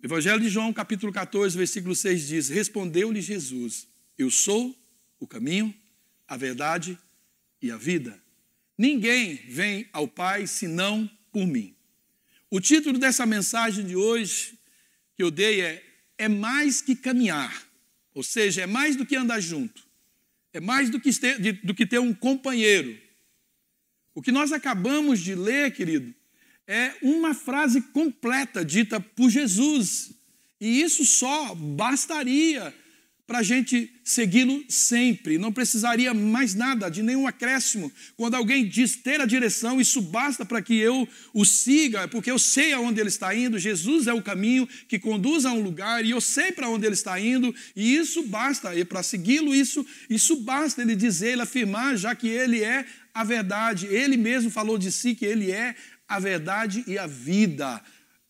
Evangelho de João, capítulo 14, versículo 6 diz: Respondeu-lhe Jesus: Eu sou o caminho, a verdade e a vida. Ninguém vem ao Pai senão por mim. O título dessa mensagem de hoje que eu dei é É mais que caminhar, ou seja, é mais do que andar junto, é mais do que ter, do que ter um companheiro. O que nós acabamos de ler, querido, é uma frase completa dita por Jesus, e isso só bastaria para a gente segui-lo sempre, não precisaria mais nada, de nenhum acréscimo. Quando alguém diz ter a direção, isso basta para que eu o siga, porque eu sei aonde ele está indo. Jesus é o caminho que conduz a um lugar e eu sei para onde ele está indo, e isso basta. E para segui-lo, isso, isso basta ele dizer, ele afirmar, já que ele é a verdade. Ele mesmo falou de si que ele é a verdade e a vida.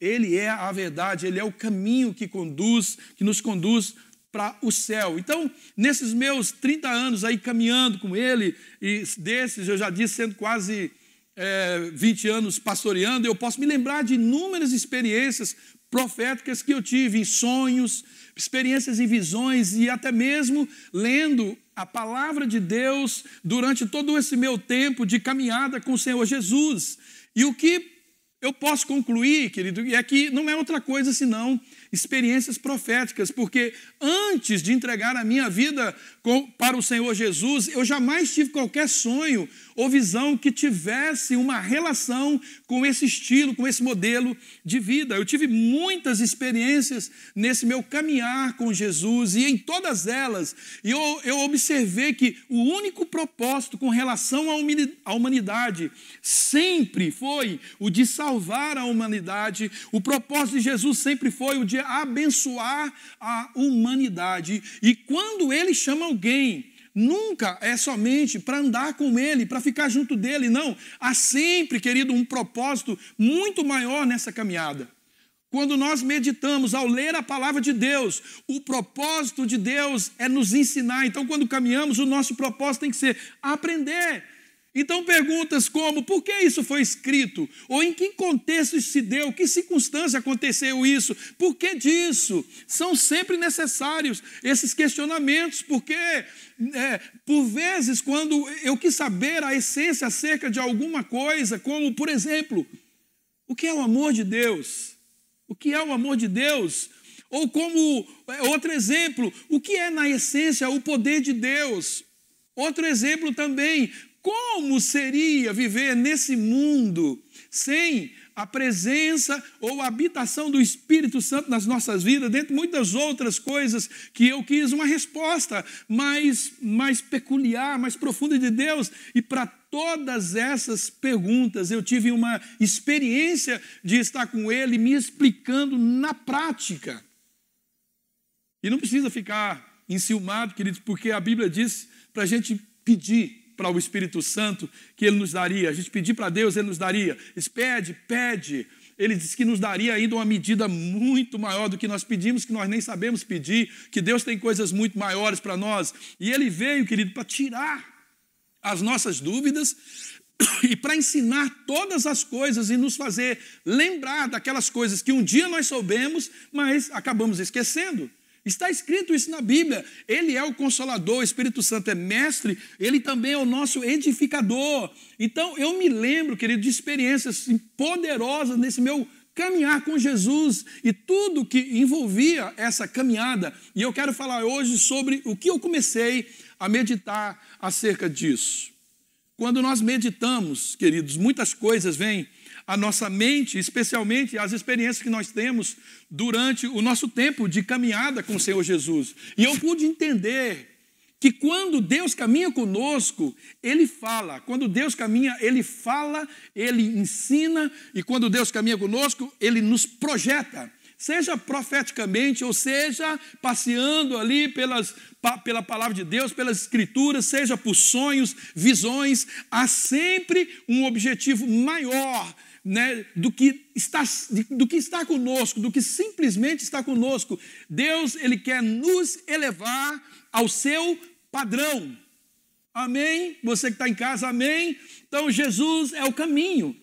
Ele é a verdade, ele é o caminho que conduz, que nos conduz para o céu. Então, nesses meus 30 anos aí caminhando com ele, e desses, eu já disse, sendo quase é, 20 anos pastoreando, eu posso me lembrar de inúmeras experiências proféticas que eu tive em sonhos, experiências em visões e até mesmo lendo a palavra de Deus durante todo esse meu tempo de caminhada com o Senhor Jesus. E o que eu posso concluir, querido, é que não é outra coisa senão experiências proféticas, porque antes de entregar a minha vida para o Senhor Jesus, eu jamais tive qualquer sonho ou visão que tivesse uma relação com esse estilo, com esse modelo de vida. Eu tive muitas experiências nesse meu caminhar com Jesus e em todas elas eu, eu observei que o único propósito com relação à humanidade sempre foi o de salvar a humanidade. O propósito de Jesus sempre foi o de abençoar a humanidade. E quando ele chama alguém, nunca é somente para andar com ele, para ficar junto dele, não. Há sempre, querido, um propósito muito maior nessa caminhada. Quando nós meditamos ao ler a palavra de Deus, o propósito de Deus é nos ensinar. Então, quando caminhamos, o nosso propósito tem que ser aprender então, perguntas como: por que isso foi escrito? Ou em que contexto isso se deu? Que circunstância aconteceu isso? Por que disso? São sempre necessários esses questionamentos, porque, é, por vezes, quando eu quis saber a essência acerca de alguma coisa, como, por exemplo, o que é o amor de Deus? O que é o amor de Deus? Ou como é, outro exemplo, o que é na essência o poder de Deus? Outro exemplo também, como seria viver nesse mundo sem a presença ou a habitação do Espírito Santo nas nossas vidas, dentre muitas outras coisas que eu quis uma resposta mais, mais peculiar, mais profunda de Deus. E para todas essas perguntas eu tive uma experiência de estar com Ele me explicando na prática. E não precisa ficar enciumado, queridos, porque a Bíblia diz para a gente pedir para o Espírito Santo que ele nos daria. A gente pedir para Deus, ele nos daria. Pede, pede. Ele disse que nos daria ainda uma medida muito maior do que nós pedimos, que nós nem sabemos pedir, que Deus tem coisas muito maiores para nós. E ele veio, querido, para tirar as nossas dúvidas e para ensinar todas as coisas e nos fazer lembrar daquelas coisas que um dia nós soubemos, mas acabamos esquecendo. Está escrito isso na Bíblia. Ele é o consolador, o Espírito Santo é mestre, ele também é o nosso edificador. Então, eu me lembro, querido, de experiências poderosas nesse meu caminhar com Jesus e tudo que envolvia essa caminhada. E eu quero falar hoje sobre o que eu comecei a meditar acerca disso. Quando nós meditamos, queridos, muitas coisas vêm a nossa mente, especialmente as experiências que nós temos durante o nosso tempo de caminhada com o Senhor Jesus. E eu pude entender que quando Deus caminha conosco, Ele fala. Quando Deus caminha, Ele fala, Ele ensina, e quando Deus caminha conosco, Ele nos projeta. Seja profeticamente, ou seja passeando ali pelas, pela palavra de Deus, pelas escrituras, seja por sonhos, visões, há sempre um objetivo maior né, do, que está, do que está conosco, do que simplesmente está conosco. Deus, Ele quer nos elevar ao seu padrão. Amém? Você que está em casa, amém? Então, Jesus é o caminho.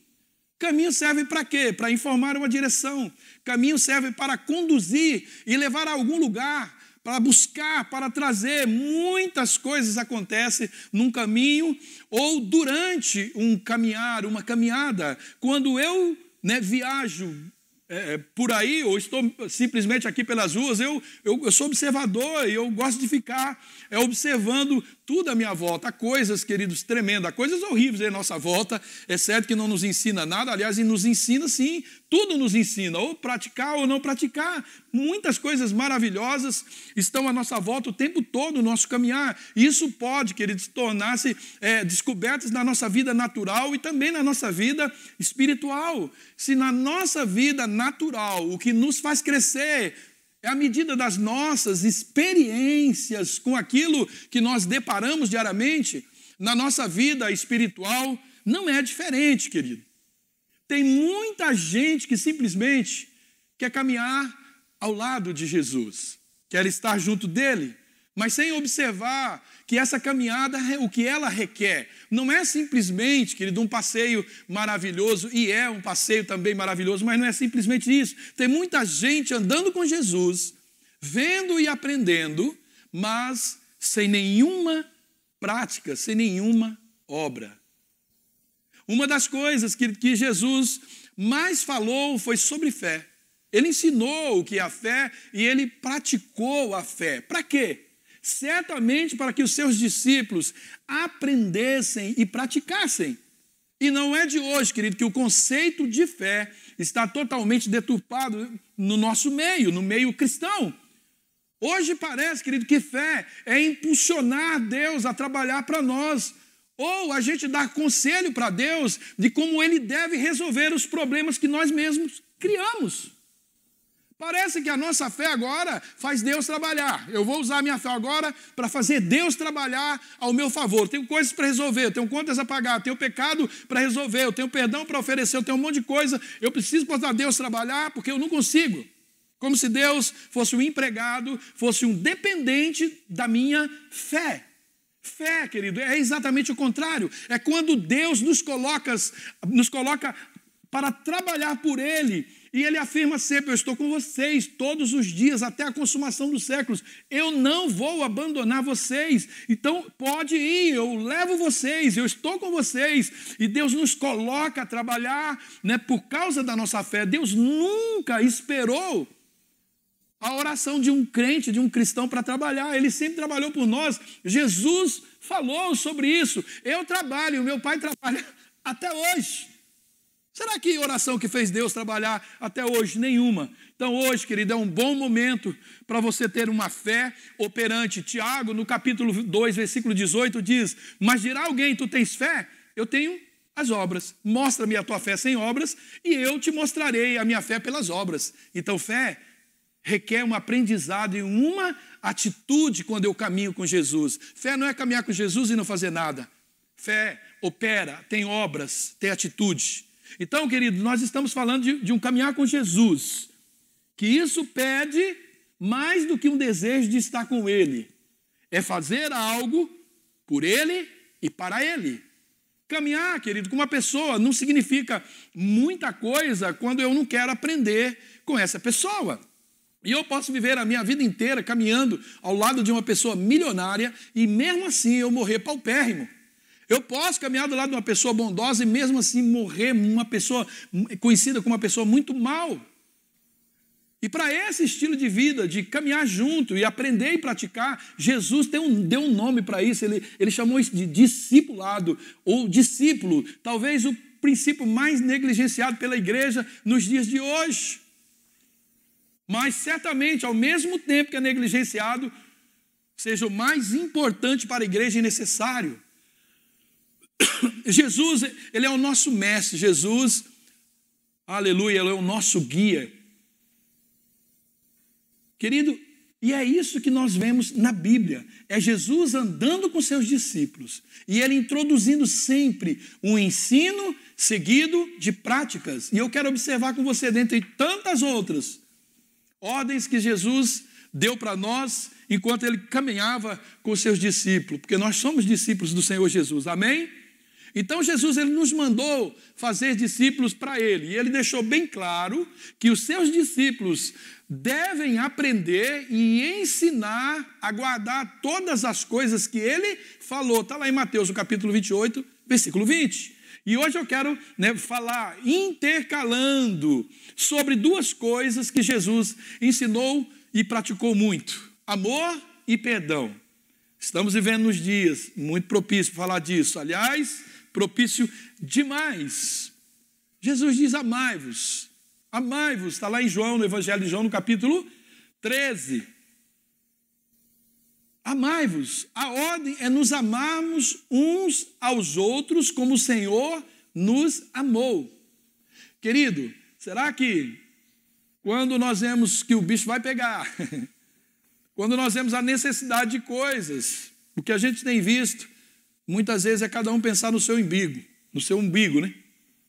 Caminho serve para quê? Para informar uma direção. Caminho serve para conduzir e levar a algum lugar, para buscar, para trazer. Muitas coisas acontecem num caminho ou durante um caminhar, uma caminhada. Quando eu né, viajo é, é, por aí, ou estou simplesmente aqui pelas ruas, eu, eu, eu sou observador e eu gosto de ficar é, observando tudo à minha volta. Há coisas, queridos, tremendas, há coisas horríveis à nossa volta, é certo que não nos ensina nada, aliás, nos ensina sim, tudo nos ensina, ou praticar ou não praticar. Muitas coisas maravilhosas estão à nossa volta o tempo todo no nosso caminhar. Isso pode, queridos, tornar-se é, descobertas na nossa vida natural e também na nossa vida espiritual. Se na nossa vida natural o que nos faz crescer é a medida das nossas experiências com aquilo que nós deparamos diariamente, na nossa vida espiritual, não é diferente, querido. Tem muita gente que simplesmente quer caminhar ao lado de Jesus, quer estar junto dele, mas sem observar que essa caminhada, o que ela requer, não é simplesmente, querido, um passeio maravilhoso, e é um passeio também maravilhoso, mas não é simplesmente isso. Tem muita gente andando com Jesus, vendo e aprendendo, mas sem nenhuma prática, sem nenhuma obra. Uma das coisas que, que Jesus mais falou foi sobre fé. Ele ensinou o que é a fé e ele praticou a fé. Para quê? Certamente para que os seus discípulos aprendessem e praticassem. E não é de hoje, querido, que o conceito de fé está totalmente deturpado no nosso meio, no meio cristão. Hoje parece, querido, que fé é impulsionar Deus a trabalhar para nós, ou a gente dar conselho para Deus de como Ele deve resolver os problemas que nós mesmos criamos. Parece que a nossa fé agora faz Deus trabalhar. Eu vou usar a minha fé agora para fazer Deus trabalhar ao meu favor. Tenho coisas para resolver, tenho contas a pagar, tenho pecado para resolver, eu tenho perdão para oferecer, eu tenho um monte de coisa. Eu preciso botar Deus trabalhar porque eu não consigo. Como se Deus fosse um empregado, fosse um dependente da minha fé. Fé, querido, é exatamente o contrário. É quando Deus nos coloca, nos coloca para trabalhar por Ele. E Ele afirma sempre: Eu estou com vocês todos os dias, até a consumação dos séculos. Eu não vou abandonar vocês. Então, pode ir, eu levo vocês, eu estou com vocês. E Deus nos coloca a trabalhar né, por causa da nossa fé. Deus nunca esperou a oração de um crente, de um cristão para trabalhar. Ele sempre trabalhou por nós. Jesus falou sobre isso. Eu trabalho, meu pai trabalha até hoje. Será que oração que fez Deus trabalhar até hoje? Nenhuma. Então, hoje, querido, é um bom momento para você ter uma fé operante. Tiago, no capítulo 2, versículo 18, diz: Mas dirá alguém, tu tens fé? Eu tenho as obras. Mostra-me a tua fé sem obras, e eu te mostrarei a minha fé pelas obras. Então, fé requer um aprendizado e uma atitude quando eu caminho com Jesus. Fé não é caminhar com Jesus e não fazer nada. Fé opera, tem obras, tem atitude. Então, querido, nós estamos falando de, de um caminhar com Jesus, que isso pede mais do que um desejo de estar com Ele, é fazer algo por Ele e para Ele. Caminhar, querido, com uma pessoa não significa muita coisa quando eu não quero aprender com essa pessoa. E eu posso viver a minha vida inteira caminhando ao lado de uma pessoa milionária e mesmo assim eu morrer paupérrimo. Eu posso caminhar do lado de uma pessoa bondosa e mesmo assim morrer uma pessoa conhecida como uma pessoa muito mal. E para esse estilo de vida, de caminhar junto e aprender e praticar, Jesus deu um, deu um nome para isso, ele, ele chamou isso de discipulado ou discípulo, talvez o princípio mais negligenciado pela igreja nos dias de hoje. Mas certamente, ao mesmo tempo que é negligenciado, seja o mais importante para a igreja e necessário. Jesus, ele é o nosso mestre, Jesus, aleluia, ele é o nosso guia. Querido, e é isso que nós vemos na Bíblia. É Jesus andando com seus discípulos e ele introduzindo sempre um ensino seguido de práticas. E eu quero observar com você, dentre tantas outras, ordens que Jesus deu para nós enquanto ele caminhava com seus discípulos, porque nós somos discípulos do Senhor Jesus, amém? Então Jesus ele nos mandou fazer discípulos para ele, e ele deixou bem claro que os seus discípulos devem aprender e ensinar a guardar todas as coisas que ele falou. Está lá em Mateus, capítulo 28, versículo 20. E hoje eu quero né, falar, intercalando, sobre duas coisas que Jesus ensinou e praticou muito: amor e perdão. Estamos vivendo nos dias muito propício para falar disso. Aliás, propício demais. Jesus diz: amai-vos. Amai-vos, está lá em João, no Evangelho de João, no capítulo 13. Amai-vos. A ordem é nos amarmos uns aos outros como o Senhor nos amou. Querido, será que quando nós vemos que o bicho vai pegar, quando nós vemos a necessidade de coisas, o que a gente tem visto, muitas vezes é cada um pensar no seu umbigo, no seu umbigo, né?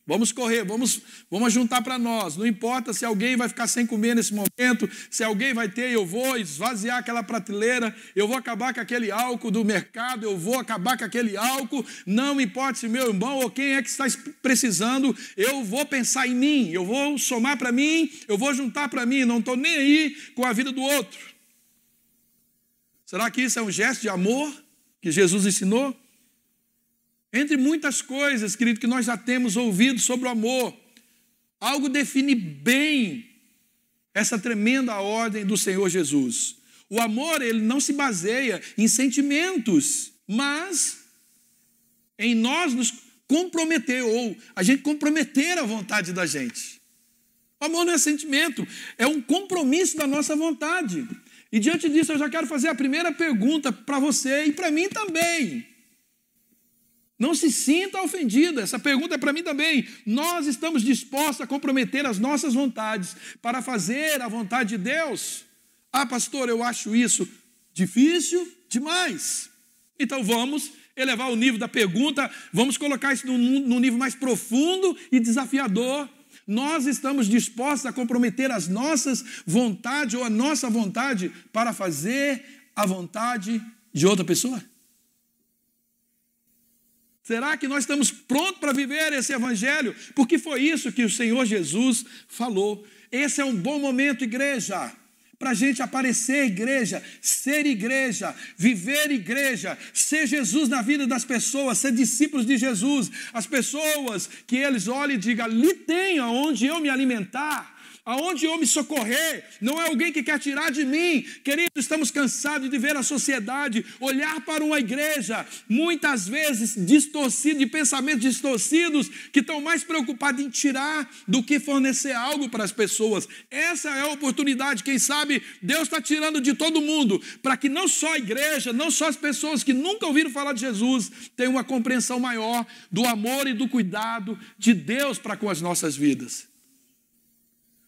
Vamos correr, vamos, vamos juntar para nós. Não importa se alguém vai ficar sem comer nesse momento, se alguém vai ter, eu vou esvaziar aquela prateleira, eu vou acabar com aquele álcool do mercado, eu vou acabar com aquele álcool. Não importa se meu irmão ou quem é que está precisando, eu vou pensar em mim, eu vou somar para mim, eu vou juntar para mim, não estou nem aí com a vida do outro. Será que isso é um gesto de amor que Jesus ensinou? Entre muitas coisas, querido, que nós já temos ouvido sobre o amor, algo define bem essa tremenda ordem do Senhor Jesus. O amor, ele não se baseia em sentimentos, mas em nós nos comprometer, ou a gente comprometer a vontade da gente. O amor não é sentimento, é um compromisso da nossa vontade. E diante disso, eu já quero fazer a primeira pergunta para você e para mim também. Não se sinta ofendido, essa pergunta é para mim também. Nós estamos dispostos a comprometer as nossas vontades para fazer a vontade de Deus? Ah, pastor, eu acho isso difícil demais. Então vamos elevar o nível da pergunta, vamos colocar isso num, nível mais profundo e desafiador. Nós estamos dispostos a comprometer as nossas vontades ou a nossa vontade para fazer a vontade de outra pessoa? Será que nós estamos prontos para viver esse evangelho? Porque foi isso que o Senhor Jesus falou. Esse é um bom momento, igreja, para a gente aparecer igreja, ser igreja, viver igreja, ser Jesus na vida das pessoas, ser discípulos de Jesus. As pessoas que eles olhem e digam: ali tem aonde eu me alimentar aonde eu me socorrer, não é alguém que quer tirar de mim. Queridos, estamos cansados de ver a sociedade olhar para uma igreja, muitas vezes distorcida, de pensamentos distorcidos, que estão mais preocupados em tirar do que fornecer algo para as pessoas. Essa é a oportunidade, quem sabe Deus está tirando de todo mundo, para que não só a igreja, não só as pessoas que nunca ouviram falar de Jesus, tenham uma compreensão maior do amor e do cuidado de Deus para com as nossas vidas.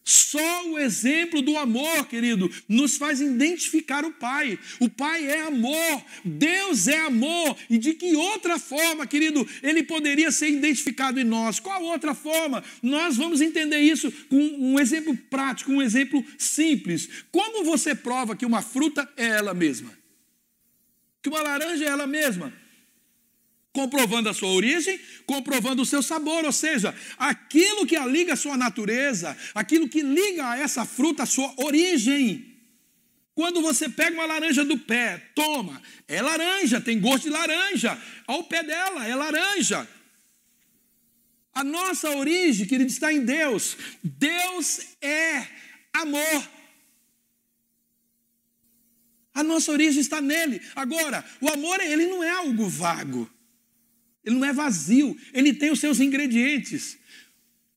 Só o exemplo do amor, querido, nos faz identificar o Pai. O Pai é amor, Deus é amor. E de que outra forma, querido, ele poderia ser identificado em nós? Qual outra forma? Nós vamos entender isso com um exemplo prático, um exemplo simples. Como você prova que uma fruta é ela mesma? Que uma laranja é ela mesma? Comprovando a sua origem, comprovando o seu sabor, ou seja, aquilo que liga a sua natureza, aquilo que liga a essa fruta a sua origem. Quando você pega uma laranja do pé, toma, é laranja, tem gosto de laranja, ao pé dela é laranja. A nossa origem, querido, está em Deus. Deus é amor. A nossa origem está nele. Agora, o amor, ele não é algo vago. Ele não é vazio, ele tem os seus ingredientes.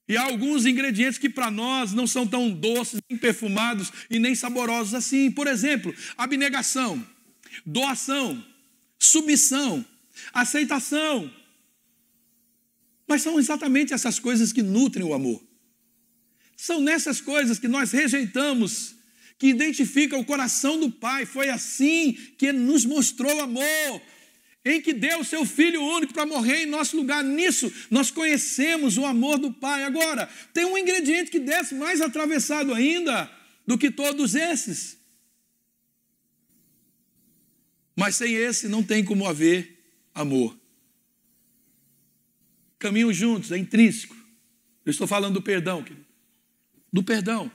E há alguns ingredientes que para nós não são tão doces, nem perfumados e nem saborosos assim. Por exemplo, abnegação, doação, submissão, aceitação. Mas são exatamente essas coisas que nutrem o amor. São nessas coisas que nós rejeitamos, que identifica o coração do Pai. Foi assim que Ele nos mostrou amor em que deu o seu Filho único para morrer em nosso lugar. Nisso, nós conhecemos o amor do Pai. Agora, tem um ingrediente que desce mais atravessado ainda do que todos esses. Mas sem esse não tem como haver amor. caminham juntos, é intrínseco. Eu estou falando do perdão, querido. Do perdão.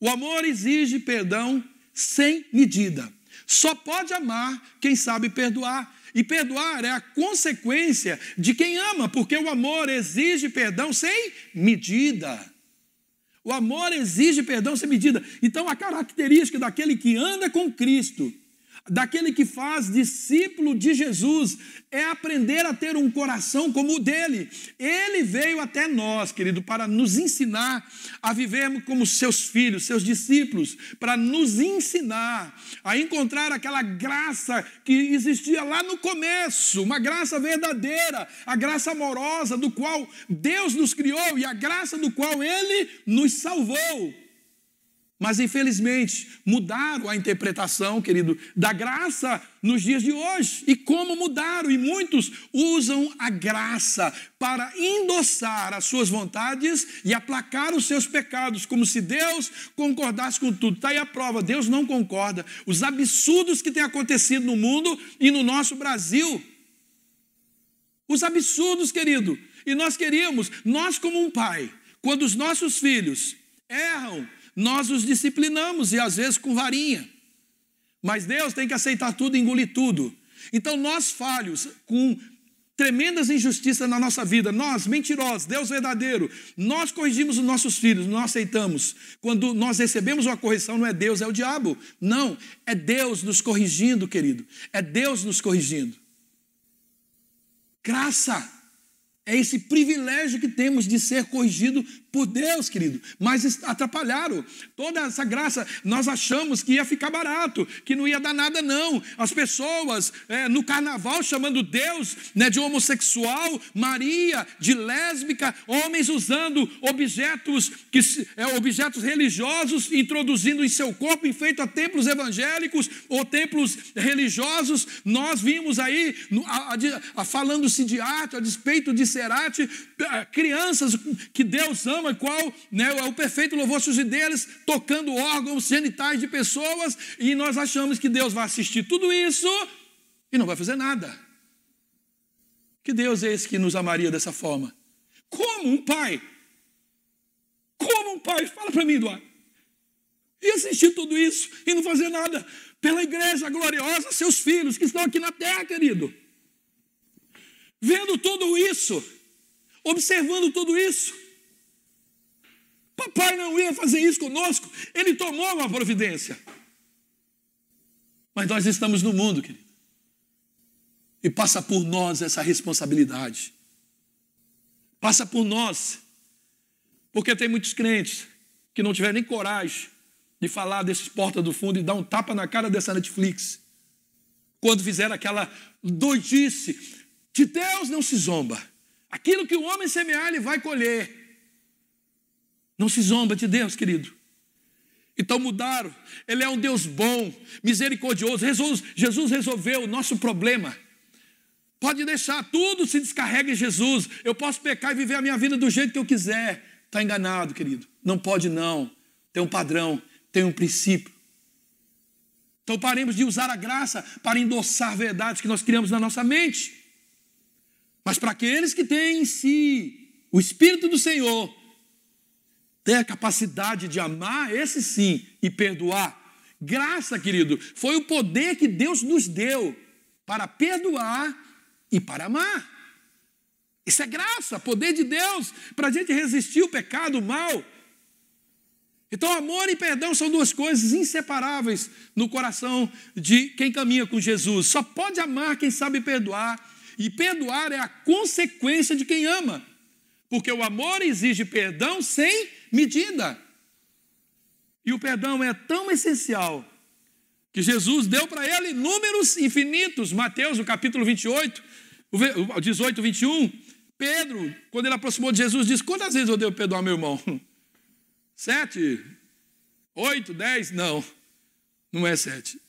O amor exige perdão sem medida. Só pode amar quem sabe perdoar. E perdoar é a consequência de quem ama, porque o amor exige perdão sem medida. O amor exige perdão sem medida. Então, a característica daquele que anda com Cristo daquele que faz discípulo de Jesus, é aprender a ter um coração como o dele. Ele veio até nós, querido, para nos ensinar a vivermos como seus filhos, seus discípulos, para nos ensinar a encontrar aquela graça que existia lá no começo, uma graça verdadeira, a graça amorosa do qual Deus nos criou e a graça do qual ele nos salvou. Mas infelizmente mudaram a interpretação, querido, da graça nos dias de hoje. E como mudaram? E muitos usam a graça para endossar as suas vontades e aplacar os seus pecados, como se Deus concordasse com tudo. Está aí a prova: Deus não concorda. Os absurdos que têm acontecido no mundo e no nosso Brasil. Os absurdos, querido. E nós queríamos, nós como um pai, quando os nossos filhos erram, nós os disciplinamos e às vezes com varinha. Mas Deus tem que aceitar tudo e engolir tudo. Então nós falhos, com tremendas injustiças na nossa vida, nós, mentirosos, Deus verdadeiro, nós corrigimos os nossos filhos, não aceitamos. Quando nós recebemos uma correção, não é Deus, é o diabo. Não, é Deus nos corrigindo, querido. É Deus nos corrigindo. Graça. É esse privilégio que temos de ser corrigido por Deus, querido. Mas atrapalharam toda essa graça. Nós achamos que ia ficar barato, que não ia dar nada, não. As pessoas é, no carnaval chamando Deus né, de homossexual, Maria de lésbica, homens usando objetos, que, é, objetos religiosos, introduzindo em seu corpo, em feito a templos evangélicos ou templos religiosos. Nós vimos aí, falando-se de arte, a despeito de Cerati, crianças que Deus ama, qual né, é o perfeito louvor surge deles, tocando órgãos genitais de pessoas, e nós achamos que Deus vai assistir tudo isso e não vai fazer nada. Que Deus é esse que nos amaria dessa forma? Como um pai? Como um pai? Fala para mim, Eduardo. E assistir tudo isso e não fazer nada pela igreja gloriosa, seus filhos que estão aqui na terra, querido. Vendo tudo isso, observando tudo isso. Papai não ia fazer isso conosco, ele tomou uma providência. Mas nós estamos no mundo, querido. E passa por nós essa responsabilidade. Passa por nós. Porque tem muitos crentes que não tiveram nem coragem de falar desses porta do fundo e dar um tapa na cara dessa Netflix. Quando fizeram aquela doidice de Deus não se zomba. Aquilo que o homem semear, ele vai colher. Não se zomba de Deus, querido. Então mudaram. Ele é um Deus bom, misericordioso. Jesus resolveu o nosso problema. Pode deixar, tudo se descarrega em Jesus. Eu posso pecar e viver a minha vida do jeito que eu quiser. Está enganado, querido. Não pode, não. Tem um padrão, tem um princípio. Então paremos de usar a graça para endossar verdades que nós criamos na nossa mente. Mas para aqueles que têm em si o Espírito do Senhor, tem a capacidade de amar, esse sim, e perdoar. Graça, querido, foi o poder que Deus nos deu para perdoar e para amar. Isso é graça, poder de Deus para a gente resistir o pecado, o mal. Então, amor e perdão são duas coisas inseparáveis no coração de quem caminha com Jesus. Só pode amar quem sabe perdoar e perdoar é a consequência de quem ama. Porque o amor exige perdão sem medida. E o perdão é tão essencial que Jesus deu para ele números infinitos. Mateus, no capítulo 28, 18, 21. Pedro, quando ele aproximou de Jesus, disse: Quantas vezes eu devo perdoar meu irmão? Sete? Oito? Dez? Não, não é sete.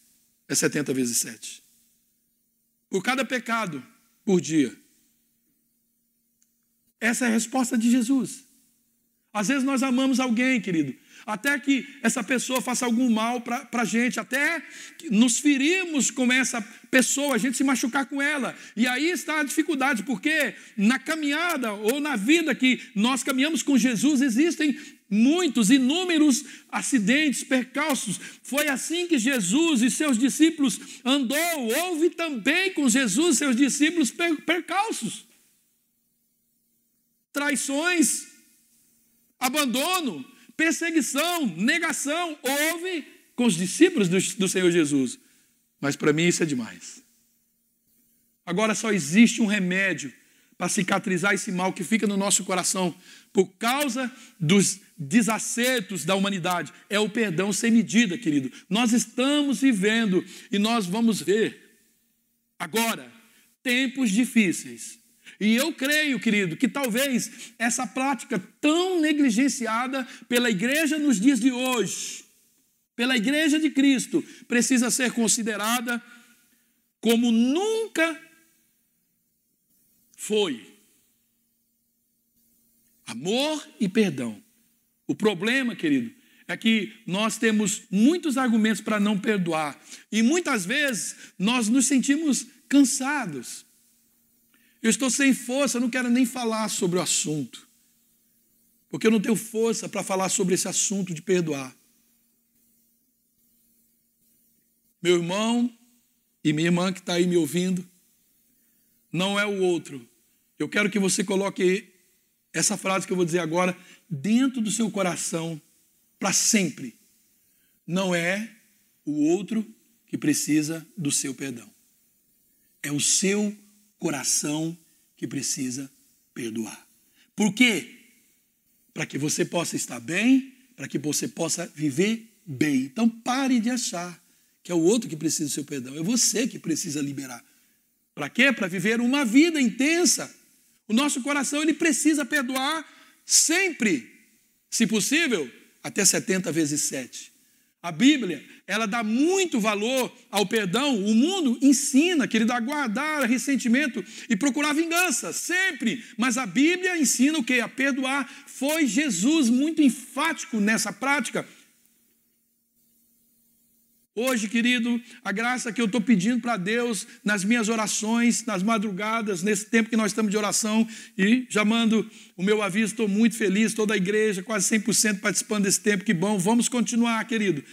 É setenta vezes sete. Por cada pecado por dia. Essa é a resposta de Jesus. Às vezes nós amamos alguém, querido, até que essa pessoa faça algum mal para a gente, até nos ferimos com essa pessoa, a gente se machucar com ela. E aí está a dificuldade, porque na caminhada ou na vida que nós caminhamos com Jesus, existem muitos, inúmeros acidentes, percalços. Foi assim que Jesus e seus discípulos andou. Houve também com Jesus e seus discípulos percalços. Traições, abandono, perseguição, negação. Houve com os discípulos do, do Senhor Jesus. Mas para mim isso é demais. Agora só existe um remédio para cicatrizar esse mal que fica no nosso coração por causa dos desacertos da humanidade. É o perdão sem medida, querido. Nós estamos vivendo e nós vamos ver agora tempos difíceis. E eu creio, querido, que talvez essa prática tão negligenciada pela igreja nos dias de hoje, pela igreja de Cristo, precisa ser considerada como nunca foi. Amor e perdão. O problema, querido, é que nós temos muitos argumentos para não perdoar e muitas vezes nós nos sentimos cansados. Eu estou sem força, não quero nem falar sobre o assunto, porque eu não tenho força para falar sobre esse assunto de perdoar. Meu irmão e minha irmã que está aí me ouvindo, não é o outro. Eu quero que você coloque essa frase que eu vou dizer agora dentro do seu coração para sempre. Não é o outro que precisa do seu perdão. É o seu coração que precisa perdoar. Por quê? Para que você possa estar bem, para que você possa viver bem. Então pare de achar que é o outro que precisa do seu perdão, é você que precisa liberar. Para quê? Para viver uma vida intensa. O nosso coração ele precisa perdoar sempre, se possível, até 70 vezes 7. A Bíblia, ela dá muito valor ao perdão. O mundo ensina, querido, a guardar ressentimento e procurar vingança, sempre. Mas a Bíblia ensina o que? A perdoar. Foi Jesus muito enfático nessa prática. Hoje, querido, a graça que eu estou pedindo para Deus nas minhas orações, nas madrugadas, nesse tempo que nós estamos de oração, e já mando o meu aviso, estou muito feliz, toda a igreja, quase 100% participando desse tempo, que bom, vamos continuar, querido,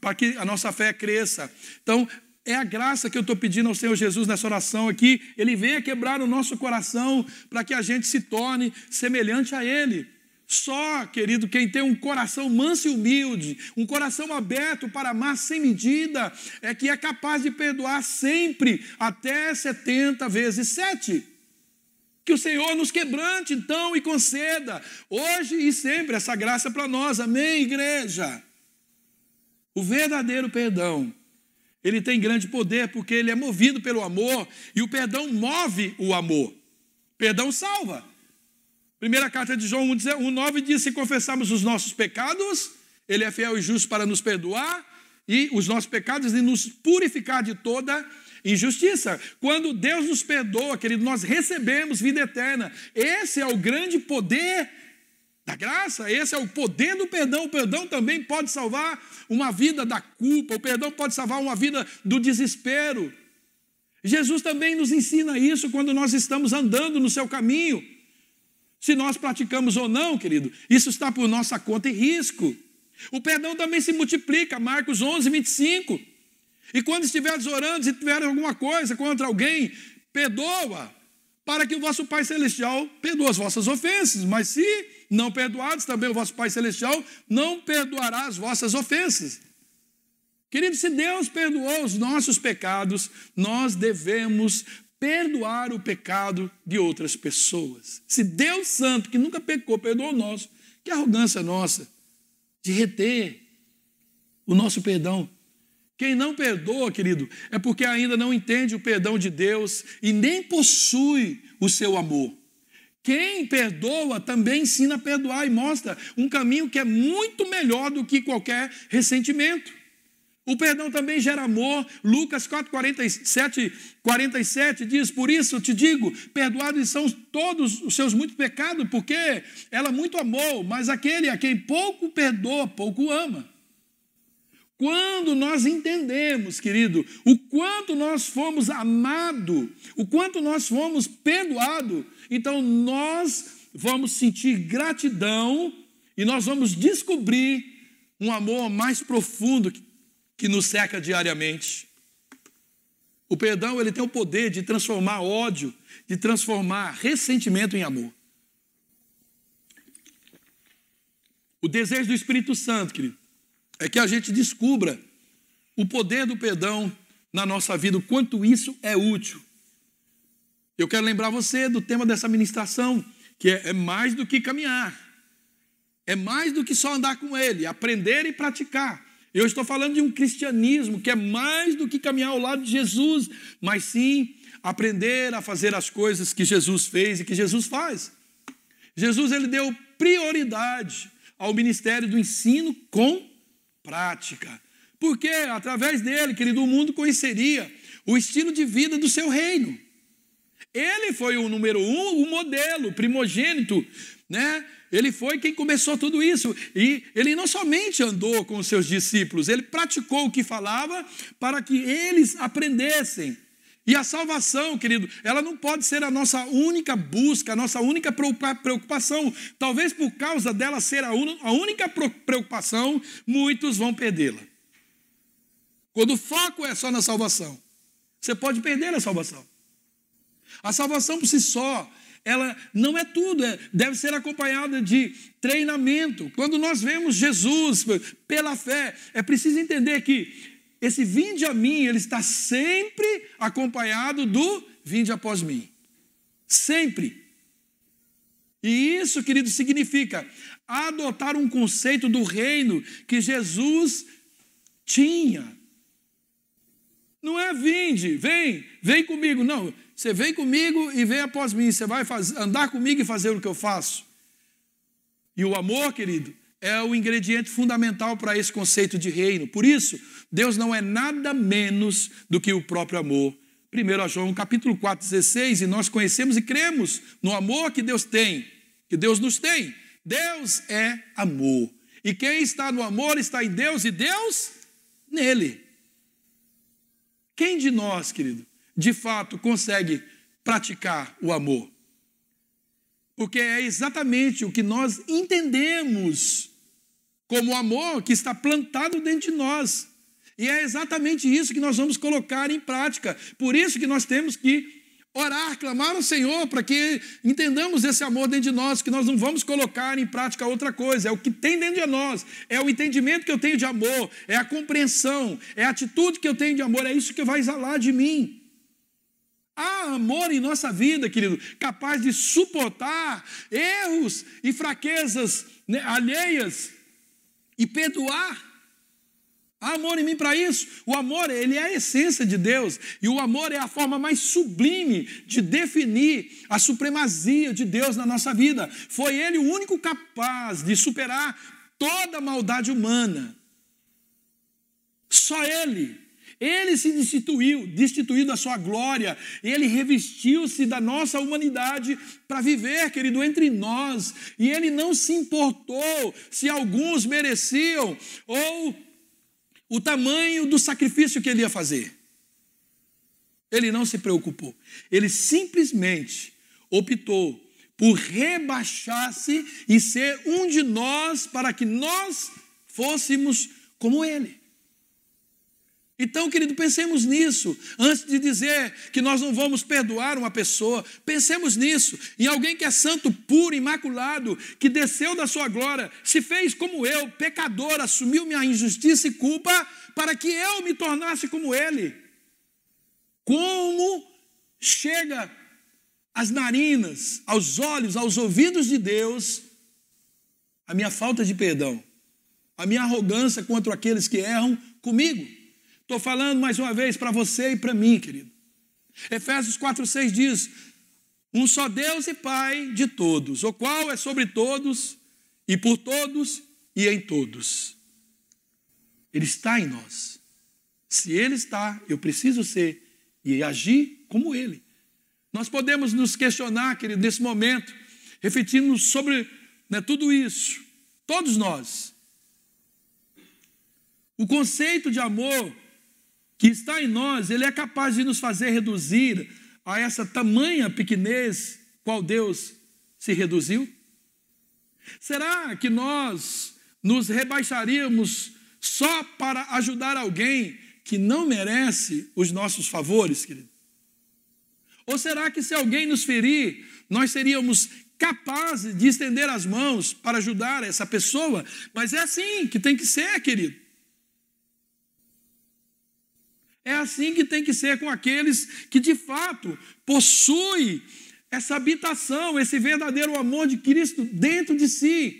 para que a nossa fé cresça. Então, é a graça que eu estou pedindo ao Senhor Jesus nessa oração aqui, Ele venha quebrar o nosso coração para que a gente se torne semelhante a Ele. Só, querido, quem tem um coração manso e humilde, um coração aberto para amar sem medida, é que é capaz de perdoar sempre, até 70 vezes 7. Que o Senhor nos quebrante então e conceda, hoje e sempre, essa graça para nós, amém, igreja? O verdadeiro perdão, ele tem grande poder porque ele é movido pelo amor e o perdão move o amor. Perdão salva. Primeira carta de João 1,9 diz: Se confessarmos os nossos pecados, Ele é fiel e justo para nos perdoar e os nossos pecados e nos purificar de toda injustiça. Quando Deus nos perdoa, querido, nós recebemos vida eterna. Esse é o grande poder da graça, esse é o poder do perdão. O perdão também pode salvar uma vida da culpa, o perdão pode salvar uma vida do desespero. Jesus também nos ensina isso quando nós estamos andando no seu caminho. Se nós praticamos ou não, querido, isso está por nossa conta e risco. O perdão também se multiplica, Marcos 11, 25. E quando estiveres orando, se tiver alguma coisa contra alguém, perdoa, para que o vosso Pai Celestial perdoe as vossas ofensas. Mas se não perdoados, também o vosso Pai Celestial não perdoará as vossas ofensas. Querido, se Deus perdoou os nossos pecados, nós devemos perdoar o pecado de outras pessoas. Se Deus Santo, que nunca pecou, perdoou o nosso, que arrogância nossa de reter o nosso perdão. Quem não perdoa, querido, é porque ainda não entende o perdão de Deus e nem possui o seu amor. Quem perdoa também ensina a perdoar e mostra um caminho que é muito melhor do que qualquer ressentimento. O perdão também gera amor. Lucas 4, 47, 47 diz: Por isso te digo, perdoados são todos os seus muitos pecados, porque ela muito amou, mas aquele a quem pouco perdoa, pouco ama. Quando nós entendemos, querido, o quanto nós fomos amados, o quanto nós fomos perdoados, então nós vamos sentir gratidão e nós vamos descobrir um amor mais profundo que nos seca diariamente. O perdão ele tem o poder de transformar ódio, de transformar ressentimento em amor. O desejo do Espírito Santo, querido, é que a gente descubra o poder do perdão na nossa vida, o quanto isso é útil. Eu quero lembrar você do tema dessa ministração, que é, é mais do que caminhar, é mais do que só andar com Ele, aprender e praticar. Eu estou falando de um cristianismo que é mais do que caminhar ao lado de Jesus, mas sim aprender a fazer as coisas que Jesus fez e que Jesus faz. Jesus ele deu prioridade ao ministério do ensino com prática. Porque através dele, querido, o mundo conheceria o estilo de vida do seu reino. Ele foi o número um, o modelo, primogênito, né? Ele foi quem começou tudo isso. E ele não somente andou com os seus discípulos, ele praticou o que falava para que eles aprendessem. E a salvação, querido, ela não pode ser a nossa única busca, a nossa única preocupação. Talvez por causa dela ser a única preocupação, muitos vão perdê-la. Quando o foco é só na salvação, você pode perder a salvação. A salvação por si só, ela não é tudo, é, deve ser acompanhada de treinamento. Quando nós vemos Jesus pela fé, é preciso entender que esse vinde a mim, ele está sempre acompanhado do vinde após mim. Sempre. E isso, querido, significa adotar um conceito do reino que Jesus tinha. Não é vinde, vem, vem comigo. Não, você vem comigo e vem após mim. Você vai fazer, andar comigo e fazer o que eu faço. E o amor, querido, é o ingrediente fundamental para esse conceito de reino. Por isso, Deus não é nada menos do que o próprio amor. 1 João capítulo 4, 16, e nós conhecemos e cremos no amor que Deus tem, que Deus nos tem. Deus é amor. E quem está no amor está em Deus e Deus nele. Quem de nós, querido, de fato consegue praticar o amor. Porque é exatamente o que nós entendemos como amor que está plantado dentro de nós. E é exatamente isso que nós vamos colocar em prática. Por isso que nós temos que orar, clamar ao Senhor para que entendamos esse amor dentro de nós, que nós não vamos colocar em prática outra coisa, é o que tem dentro de nós, é o entendimento que eu tenho de amor, é a compreensão, é a atitude que eu tenho de amor, é isso que vai exalar de mim. Há amor em nossa vida, querido, capaz de suportar erros e fraquezas né, alheias e perdoar. Há amor em mim para isso. O amor, ele é a essência de Deus. E o amor é a forma mais sublime de definir a supremacia de Deus na nossa vida. Foi ele o único capaz de superar toda a maldade humana. Só ele. Ele se destituiu, destituiu da sua glória, ele revestiu-se da nossa humanidade para viver, querido, entre nós, e ele não se importou se alguns mereciam ou o tamanho do sacrifício que ele ia fazer. Ele não se preocupou, ele simplesmente optou por rebaixar-se e ser um de nós para que nós fôssemos como ele. Então, querido, pensemos nisso. Antes de dizer que nós não vamos perdoar uma pessoa, pensemos nisso. Em alguém que é santo, puro, imaculado, que desceu da sua glória, se fez como eu, pecador, assumiu minha injustiça e culpa para que eu me tornasse como ele. Como chega às narinas, aos olhos, aos ouvidos de Deus a minha falta de perdão, a minha arrogância contra aqueles que erram comigo. Estou falando mais uma vez para você e para mim, querido. Efésios 4,6 diz: Um só Deus e Pai de todos, o qual é sobre todos, e por todos, e em todos. Ele está em nós. Se Ele está, eu preciso ser e agir como Ele. Nós podemos nos questionar, querido, nesse momento, refletindo sobre né, tudo isso, todos nós. O conceito de amor que está em nós, ele é capaz de nos fazer reduzir a essa tamanha pequenez qual Deus se reduziu? Será que nós nos rebaixaríamos só para ajudar alguém que não merece os nossos favores, querido? Ou será que se alguém nos ferir, nós seríamos capazes de estender as mãos para ajudar essa pessoa? Mas é assim que tem que ser, querido. É assim que tem que ser com aqueles que de fato possuem essa habitação, esse verdadeiro amor de Cristo dentro de si.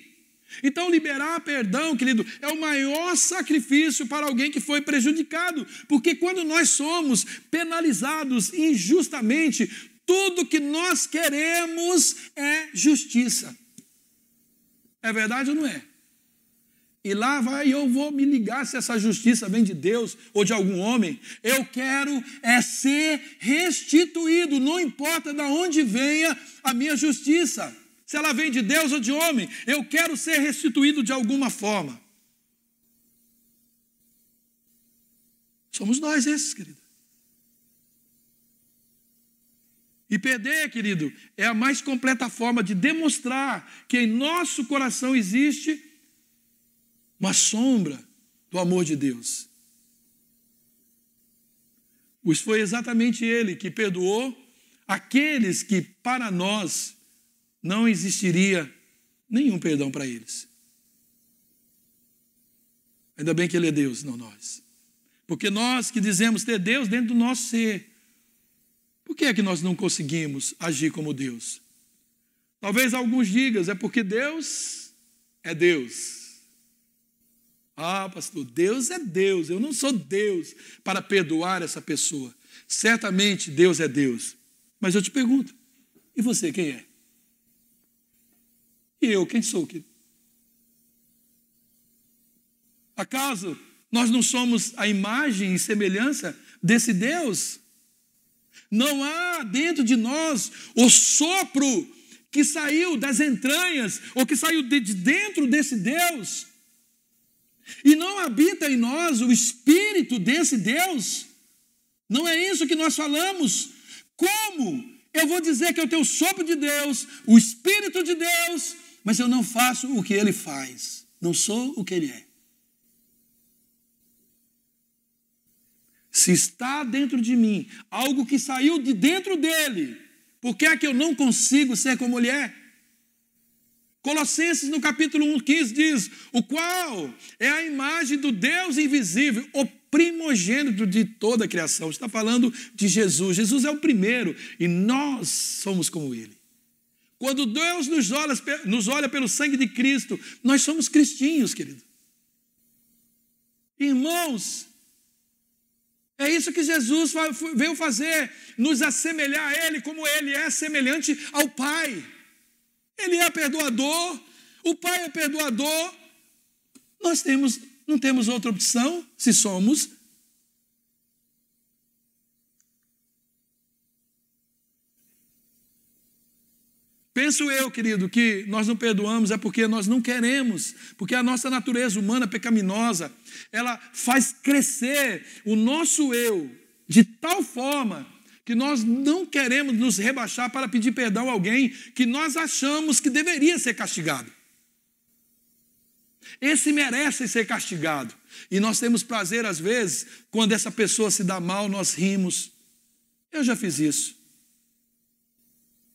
Então, liberar perdão, querido, é o maior sacrifício para alguém que foi prejudicado, porque quando nós somos penalizados injustamente, tudo que nós queremos é justiça. É verdade ou não é? E lá vai eu vou me ligar se essa justiça vem de Deus ou de algum homem. Eu quero é ser restituído, não importa de onde venha a minha justiça. Se ela vem de Deus ou de homem, eu quero ser restituído de alguma forma. Somos nós esses, querido. E perder, querido, é a mais completa forma de demonstrar que em nosso coração existe uma sombra do amor de Deus. Pois foi exatamente Ele que perdoou aqueles que para nós não existiria nenhum perdão para eles. Ainda bem que Ele é Deus, não nós. Porque nós que dizemos ter Deus dentro do nosso ser, por que é que nós não conseguimos agir como Deus? Talvez alguns digam, é porque Deus é Deus. Ah, pastor, Deus é Deus, eu não sou Deus para perdoar essa pessoa. Certamente Deus é Deus. Mas eu te pergunto, e você quem é? E eu, quem sou? Acaso nós não somos a imagem e semelhança desse Deus? Não há dentro de nós o sopro que saiu das entranhas ou que saiu de dentro desse Deus e não habita em nós o espírito desse Deus? Não é isso que nós falamos? Como eu vou dizer que eu tenho o sopro de Deus, o espírito de Deus, mas eu não faço o que ele faz? Não sou o que ele é. Se está dentro de mim algo que saiu de dentro dele, por que é que eu não consigo ser como ele é? Colossenses no capítulo 1, 15 diz: O qual é a imagem do Deus invisível, o primogênito de toda a criação. Está falando de Jesus. Jesus é o primeiro e nós somos como ele. Quando Deus nos olha, nos olha pelo sangue de Cristo, nós somos cristinhos, querido. Irmãos, é isso que Jesus veio fazer, nos assemelhar a Ele como Ele é semelhante ao Pai. Ele é perdoador, o Pai é perdoador. Nós temos, não temos outra opção se somos Penso eu, querido, que nós não perdoamos é porque nós não queremos, porque a nossa natureza humana pecaminosa, ela faz crescer o nosso eu de tal forma que nós não queremos nos rebaixar para pedir perdão a alguém que nós achamos que deveria ser castigado. Esse merece ser castigado. E nós temos prazer, às vezes, quando essa pessoa se dá mal, nós rimos. Eu já fiz isso.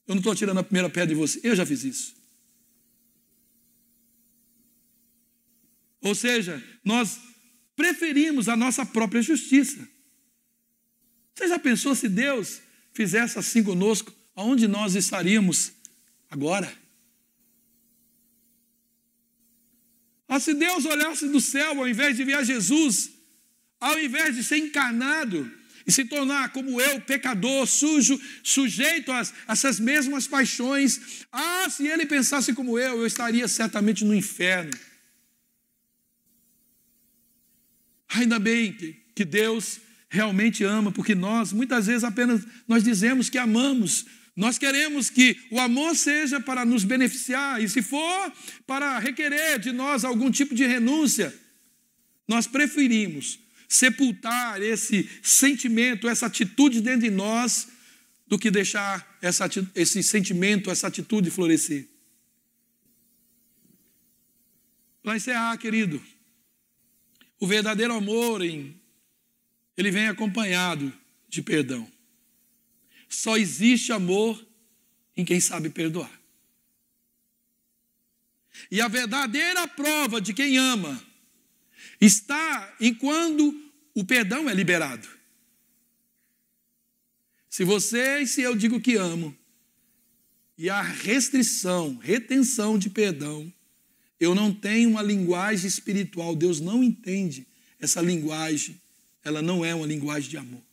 Eu não estou tirando a primeira pedra de você, eu já fiz isso. Ou seja, nós preferimos a nossa própria justiça. Você já pensou se Deus fizesse assim conosco, aonde nós estaríamos agora? Ah, se Deus olhasse do céu, ao invés de ver Jesus, ao invés de ser encarnado e se tornar como eu, pecador, sujo, sujeito a essas mesmas paixões, ah, se ele pensasse como eu, eu estaria certamente no inferno. Ainda bem que Deus realmente ama, porque nós muitas vezes apenas nós dizemos que amamos, nós queremos que o amor seja para nos beneficiar, e se for para requerer de nós algum tipo de renúncia, nós preferimos sepultar esse sentimento, essa atitude dentro de nós, do que deixar essa, esse sentimento, essa atitude florescer. Para encerrar, querido, o verdadeiro amor, em, ele vem acompanhado de perdão. Só existe amor em quem sabe perdoar. E a verdadeira prova de quem ama está em quando o perdão é liberado. Se você e se eu digo que amo, e a restrição, retenção de perdão, eu não tenho uma linguagem espiritual, Deus não entende essa linguagem, ela não é uma linguagem de amor.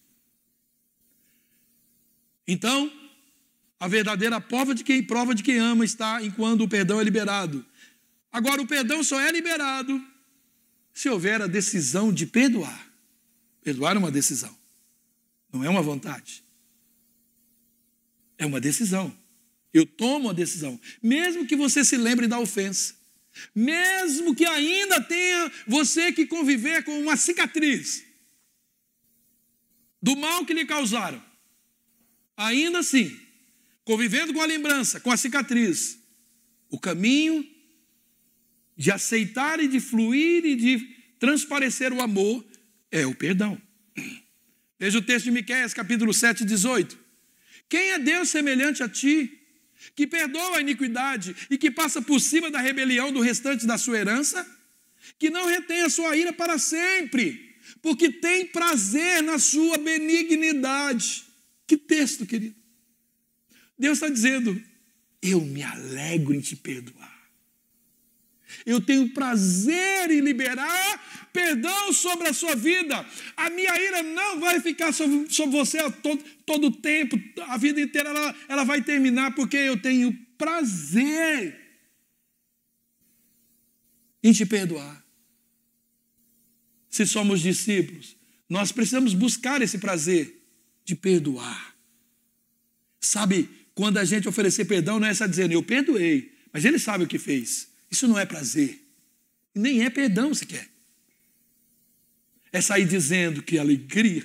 Então, a verdadeira prova de quem prova de quem ama está em quando o perdão é liberado. Agora, o perdão só é liberado se houver a decisão de perdoar. Perdoar é uma decisão, não é uma vontade. É uma decisão. Eu tomo a decisão, mesmo que você se lembre da ofensa, mesmo que ainda tenha você que conviver com uma cicatriz do mal que lhe causaram. Ainda assim, convivendo com a lembrança, com a cicatriz, o caminho de aceitar e de fluir e de transparecer o amor é o perdão. Veja o texto de Miqueias, capítulo 7, 18. Quem é Deus semelhante a ti, que perdoa a iniquidade e que passa por cima da rebelião do restante da sua herança? Que não retém a sua ira para sempre, porque tem prazer na sua benignidade. Que texto, querido. Deus está dizendo: eu me alegro em te perdoar. Eu tenho prazer em liberar perdão sobre a sua vida. A minha ira não vai ficar sobre, sobre você todo, o tempo, a vida inteira ela, ela vai terminar, porque eu tenho prazer em te perdoar. Se somos discípulos, nós precisamos buscar esse prazer de perdoar. Sabe, quando a gente oferecer perdão, não é só dizendo eu perdoei, mas ele sabe o que fez. Isso não é prazer, nem é perdão sequer. É sair dizendo que alegria.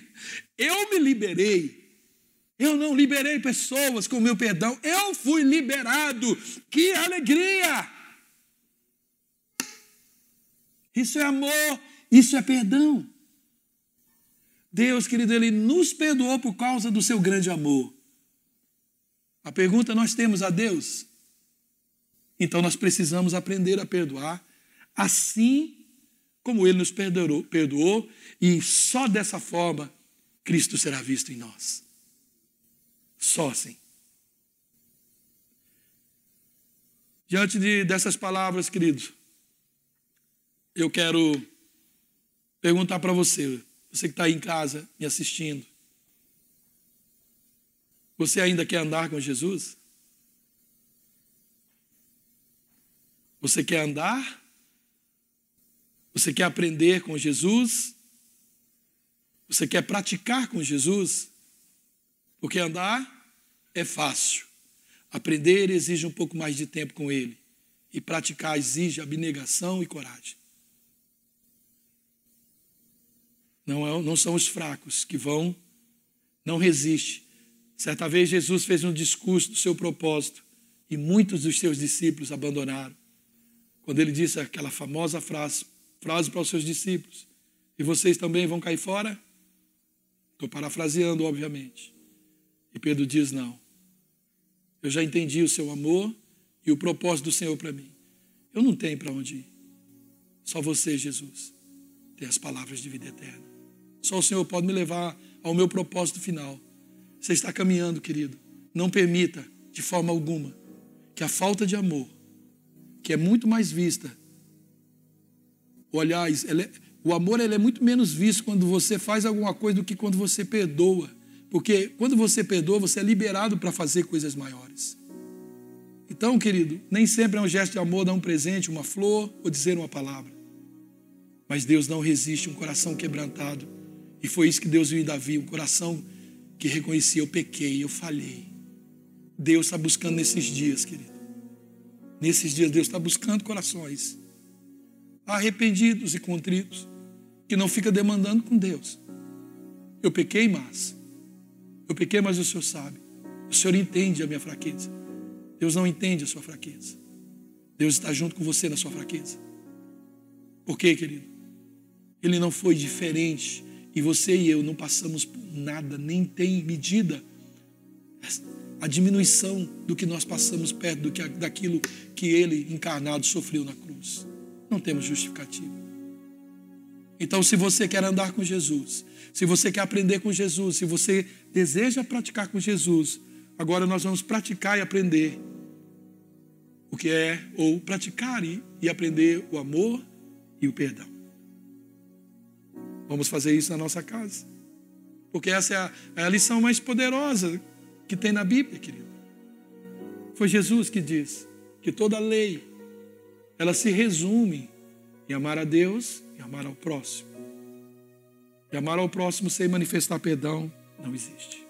Eu me liberei. Eu não liberei pessoas com o meu perdão, eu fui liberado. Que alegria! Isso é amor, isso é perdão. Deus, querido, Ele nos perdoou por causa do seu grande amor. A pergunta nós temos a Deus. Então nós precisamos aprender a perdoar, assim como Ele nos perdoou, perdoou e só dessa forma Cristo será visto em nós. Só assim. Diante de, dessas palavras, queridos, eu quero perguntar para você: você que está aí em casa me assistindo. Você ainda quer andar com Jesus? Você quer andar? Você quer aprender com Jesus? Você quer praticar com Jesus? Porque andar é fácil. Aprender exige um pouco mais de tempo com Ele. E praticar exige abnegação e coragem. Não, é, não são os fracos que vão, não resiste. Certa vez Jesus fez um discurso do seu propósito e muitos dos seus discípulos abandonaram. Quando ele disse aquela famosa frase, frase para os seus discípulos: E vocês também vão cair fora? Estou parafraseando, obviamente. E Pedro diz: Não. Eu já entendi o seu amor e o propósito do Senhor para mim. Eu não tenho para onde ir. Só você, Jesus, tem as palavras de vida eterna. Só o Senhor pode me levar ao meu propósito final. Você está caminhando, querido. Não permita, de forma alguma, que a falta de amor, que é muito mais vista, aliás, é, o amor ele é muito menos visto quando você faz alguma coisa do que quando você perdoa. Porque quando você perdoa, você é liberado para fazer coisas maiores. Então, querido, nem sempre é um gesto de amor dar um presente, uma flor ou dizer uma palavra. Mas Deus não resiste um coração quebrantado E foi isso que Deus viu em Davi, um coração que reconhecia: eu pequei, eu falhei. Deus está buscando nesses dias, querido. Nesses dias, Deus está buscando corações arrependidos e contritos, que não fica demandando com Deus. Eu pequei, mas eu pequei, mas o Senhor sabe. O Senhor entende a minha fraqueza. Deus não entende a sua fraqueza. Deus está junto com você na sua fraqueza. Por quê, querido? Ele não foi diferente e você e eu não passamos por nada, nem tem medida a diminuição do que nós passamos perto do que, daquilo que ele encarnado sofreu na cruz. Não temos justificativa. Então, se você quer andar com Jesus, se você quer aprender com Jesus, se você deseja praticar com Jesus, agora nós vamos praticar e aprender o que é, ou praticar e, e aprender o amor e o perdão. Vamos fazer isso na nossa casa. Porque essa é a, é a lição mais poderosa que tem na Bíblia, querido. Foi Jesus que diz que toda lei ela se resume em amar a Deus e amar ao próximo. E amar ao próximo sem manifestar perdão não existe.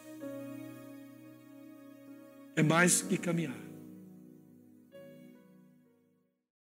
É mais que caminhar.